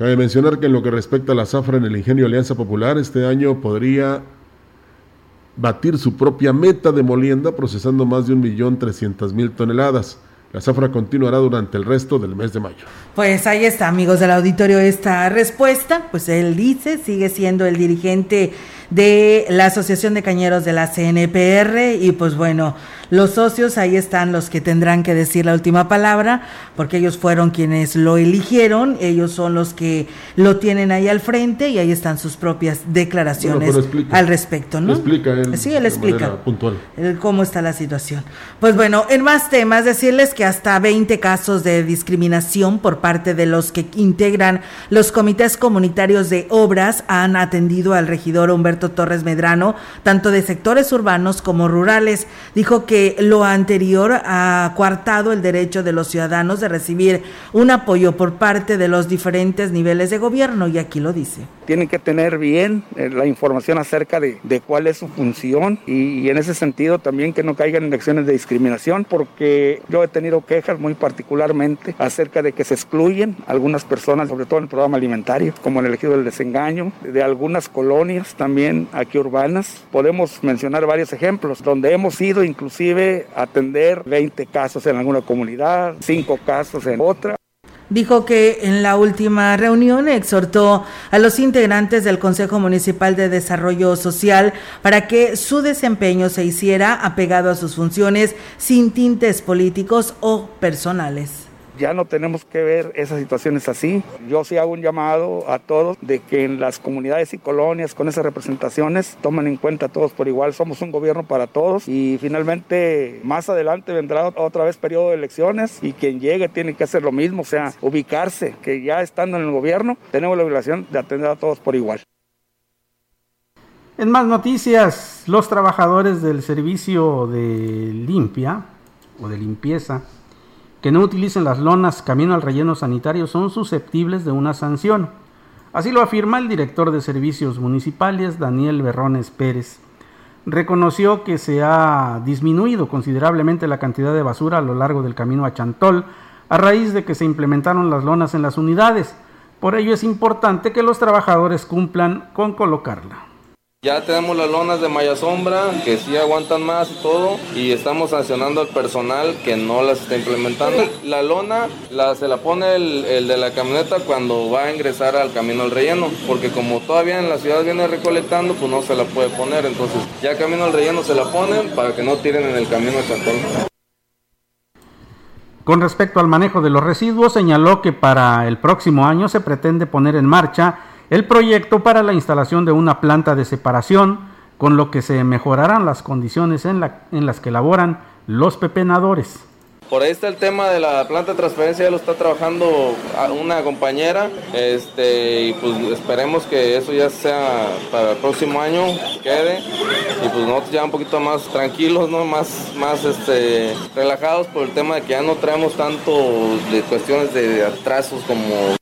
Cabe mencionar que en lo que respecta a la zafra en el ingenio Alianza Popular, este año podría batir su propia meta de molienda procesando más de un millón trescientas mil toneladas. La zafra continuará durante el resto del mes de mayo. Pues ahí está, amigos del auditorio, esta respuesta. Pues él dice, sigue siendo el dirigente de la Asociación de Cañeros de la CNPR y pues bueno, Los socios, ahí están los que tendrán que decir la última palabra, porque ellos fueron quienes lo eligieron, ellos son los que lo tienen ahí al frente y ahí están sus propias declaraciones al respecto, ¿no? Explica él. Sí, él explica. Puntual. cómo está la situación. Pues bueno, en más temas, decirles que hasta 20 casos de discriminación por parte de los que integran los comités comunitarios de obras han atendido al regidor Humberto Torres Medrano, tanto de sectores urbanos como rurales. Dijo que lo anterior ha coartado el derecho de los ciudadanos de recibir un apoyo por parte de los diferentes niveles de gobierno y aquí lo dice. Tienen que tener bien eh, la información acerca de, cuál es su función y, en ese sentido también que no caigan en acciones de discriminación porque yo he tenido quejas muy particularmente acerca de que se excluyen algunas personas, sobre todo en el programa alimentario, como el elegido del desengaño, de algunas colonias también aquí urbanas. Podemos mencionar varios ejemplos donde hemos ido inclusive a atender 20 casos en alguna comunidad, 5 casos en otra. Dijo que en la última reunión exhortó a los integrantes del Consejo Municipal de Desarrollo Social para que su desempeño se hiciera apegado a sus funciones sin tintes políticos o personales ya no tenemos que ver esas situaciones así. Yo sí hago un llamado a todos de que en las comunidades y colonias con esas representaciones tomen en cuenta a todos por igual. Somos un gobierno para todos y finalmente más adelante vendrá otra vez periodo de elecciones y quien llegue tiene que hacer lo mismo, o sea, ubicarse, que ya estando en el gobierno tenemos la obligación de atender a todos por igual. En más noticias, los trabajadores del servicio de limpia o de limpieza que no utilicen las lonas camino al relleno sanitario son susceptibles de una sanción. Así lo afirma el director de Servicios Municipales, Daniel Berrones Pérez. Reconoció que se ha disminuido considerablemente la cantidad de basura a lo largo del camino a Chantol a raíz de que se implementaron las lonas en las unidades. Por ello es importante que los trabajadores cumplan con colocarla. Ya tenemos las lonas de malla sombra que sí aguantan más y todo y estamos sancionando al personal que no las está implementando. La lona la, se la pone el, de la camioneta cuando va a ingresar al camino al relleno, porque como todavía en la ciudad viene recolectando, pues no se la puede poner. Entonces ya camino al relleno se la ponen para que no tiren en el camino de Chantón. Con respecto al manejo de los residuos, señaló que para el próximo año se pretende poner en marcha el proyecto para la instalación de una planta de separación, con lo que se mejorarán las condiciones en, las que laboran los pepenadores. Por ahí está el tema de la planta de transferencia, ya lo está trabajando una compañera, este, y pues esperemos que eso ya sea para el próximo año, quede, y pues nosotros ya un poquito más tranquilos, ¿no? Más, más este, relajados por el tema de que ya no traemos tanto de cuestiones de atrasos como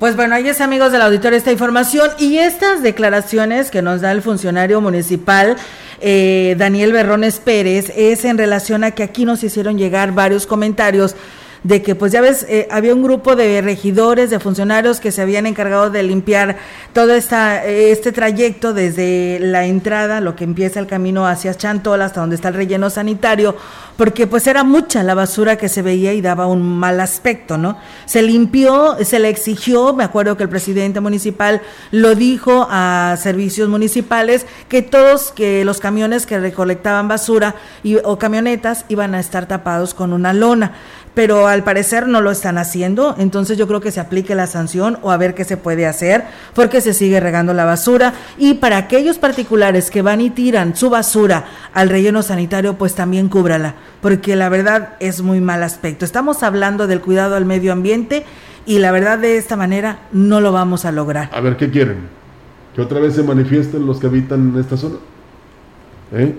pues bueno, ahí es amigos del auditorio esta información y estas declaraciones que nos da el funcionario municipal eh, Daniel Berrones Pérez es en relación a que aquí nos hicieron llegar varios comentarios de que pues ya ves, eh, había un grupo de regidores, de funcionarios que se habían encargado de limpiar todo esta, este trayecto desde la entrada, lo que empieza el camino hacia Chantol hasta donde está el relleno sanitario, porque pues era mucha la basura que se veía y daba un mal aspecto, ¿no? Se limpió, se le exigió, me acuerdo que el presidente municipal lo dijo a servicios municipales, que todos que los camiones que recolectaban basura y, o camionetas iban a estar tapados con una lona pero al parecer no lo están haciendo, entonces yo creo que se aplique la sanción o a ver qué se puede hacer, porque se sigue regando la basura y para aquellos particulares que van y tiran su basura al relleno sanitario, pues también cúbrala, porque la verdad es muy mal aspecto. Estamos hablando del cuidado al medio ambiente y la verdad de esta manera no lo vamos a lograr. A ver, ¿qué quieren? ¿Que otra vez se manifiesten los que habitan en esta zona? ¿Eh?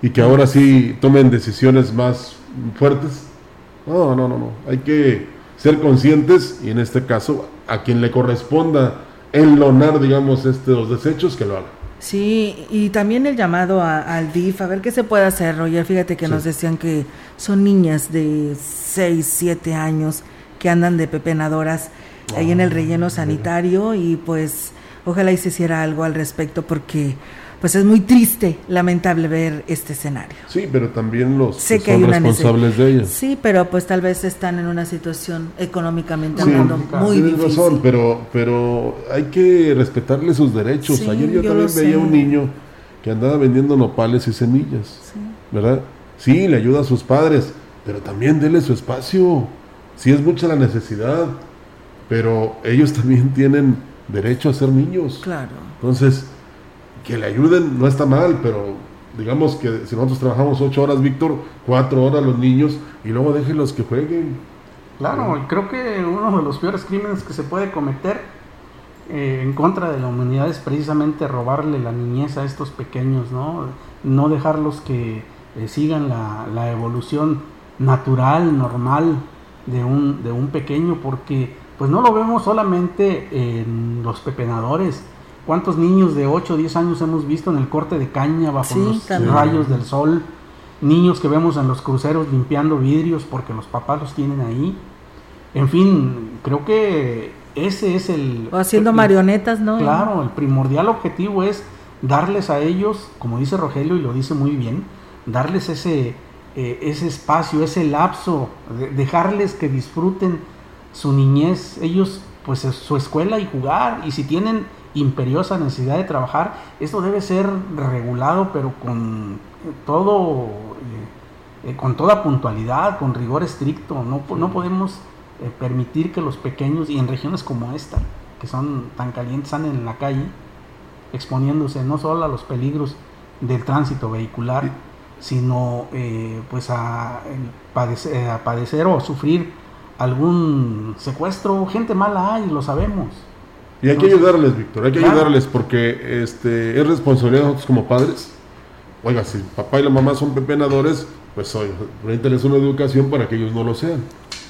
Y que ahora sí tomen decisiones más fuertes no, no, no, no. Hay que ser conscientes y en este caso a quien le corresponda enlonar, digamos, estos desechos, que lo haga. Sí, y también el llamado al DIF, a ver qué se puede hacer, Roger. Fíjate que nos decían que son niñas de 6, 7 años que andan de pepenadoras ahí en el relleno sanitario y pues ojalá y se hiciera algo al respecto porque pues es muy triste, lamentable ver este escenario. Sí, pero también los que son responsables de ellas. Sí, pero pues tal vez están en una situación económicamente hablando muy difícil. razón, pero, pero hay que respetarle sus derechos. Ayer yo, también veía un niño que andaba vendiendo nopales y semillas, ¿verdad? Sí, le ayuda a sus padres, pero también dele su espacio. Sí es mucha la necesidad, pero ellos también tienen derecho a ser niños. Claro. Entonces, que le ayuden no está mal, pero digamos que si nosotros trabajamos ocho horas, Víctor, cuatro horas los niños, y luego déjenlos que jueguen. Claro, y creo que uno de los peores crímenes que se puede cometer eh, en contra de la humanidad es precisamente robarle la niñez a estos pequeños, ¿no? No dejarlos que eh, sigan la, la, evolución natural, normal de un, de un pequeño, porque pues no lo vemos solamente en los pepenadores. ¿Cuántos niños de 8 o 10 años hemos visto en el corte de caña bajo Sí, los también. rayos del sol? Niños que vemos en los cruceros limpiando vidrios porque los papás los tienen ahí. En fin, creo que ese es el... O haciendo el- marionetas, ¿no? Claro, el primordial objetivo es darles a ellos, como dice Rogelio y lo dice muy bien, darles ese, eh, ese espacio, ese lapso, de- dejarles que disfruten su niñez, ellos pues es su escuela y jugar, y si tienen imperiosa necesidad de trabajar, esto debe ser regulado, pero con todo, eh, eh, con toda puntualidad, con rigor estricto, no, no podemos eh, permitir que los pequeños, y en regiones como esta, que son tan calientes, anden en la calle, exponiéndose no solo a los peligros del tránsito vehicular, sino eh, pues a, el padecer, eh, a padecer o sufrir algún secuestro. Gente mala hay, lo sabemos. Y hay que ayudarles, Víctor, hay que claro. ayudarles porque este, es responsabilidad de nosotros como padres. Oiga, si papá y la mamá son pepenadores, pues oye, bríndales una educación para que ellos no lo sean,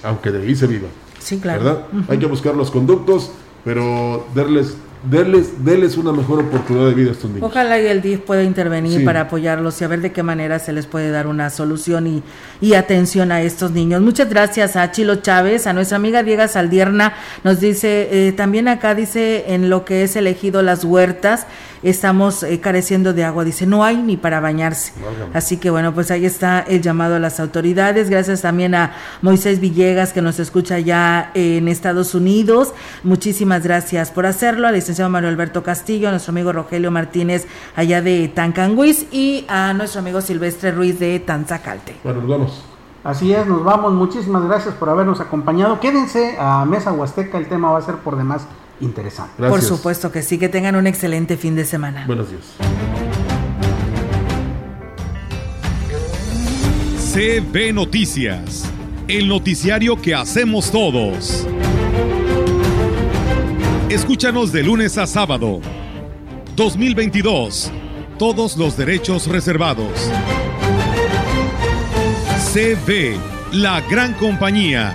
aunque de ahí se viva. Sí, claro. ¿Verdad? Hay que buscar los conductos, pero darles, darles una mejor oportunidad de vida a estos niños. Ojalá y el DIF pueda intervenir Sí. para apoyarlos y a ver de qué manera se les puede dar una solución y, y atención a estos niños. Muchas gracias a Chilo Chávez, a nuestra amiga Diega Saldierna, nos dice, eh, también acá dice, en lo que es elegido las huertas, estamos eh, careciendo de agua, dice, no hay ni para bañarse. Así que bueno, pues ahí está el llamado a las autoridades. Gracias también a Moisés Villegas que nos escucha ya en Estados Unidos. Muchísimas gracias por hacerlo. Al licenciado Mario Alberto Castillo, a nuestro amigo Rogelio Martínez allá de Tancanguis y a nuestro amigo Silvestre Ruiz de Tanzacalte. Bueno, nos vamos. Así es, nos vamos. Muchísimas gracias por habernos acompañado. Quédense a Mesa Huasteca, el tema va a ser por demás interesante. Por supuesto que sí, que tengan un excelente fin de semana. Buenos días. CB Noticias, el noticiario que hacemos todos. Escúchanos de lunes a sábado. 2022. Todos los derechos reservados. CB, la gran compañía.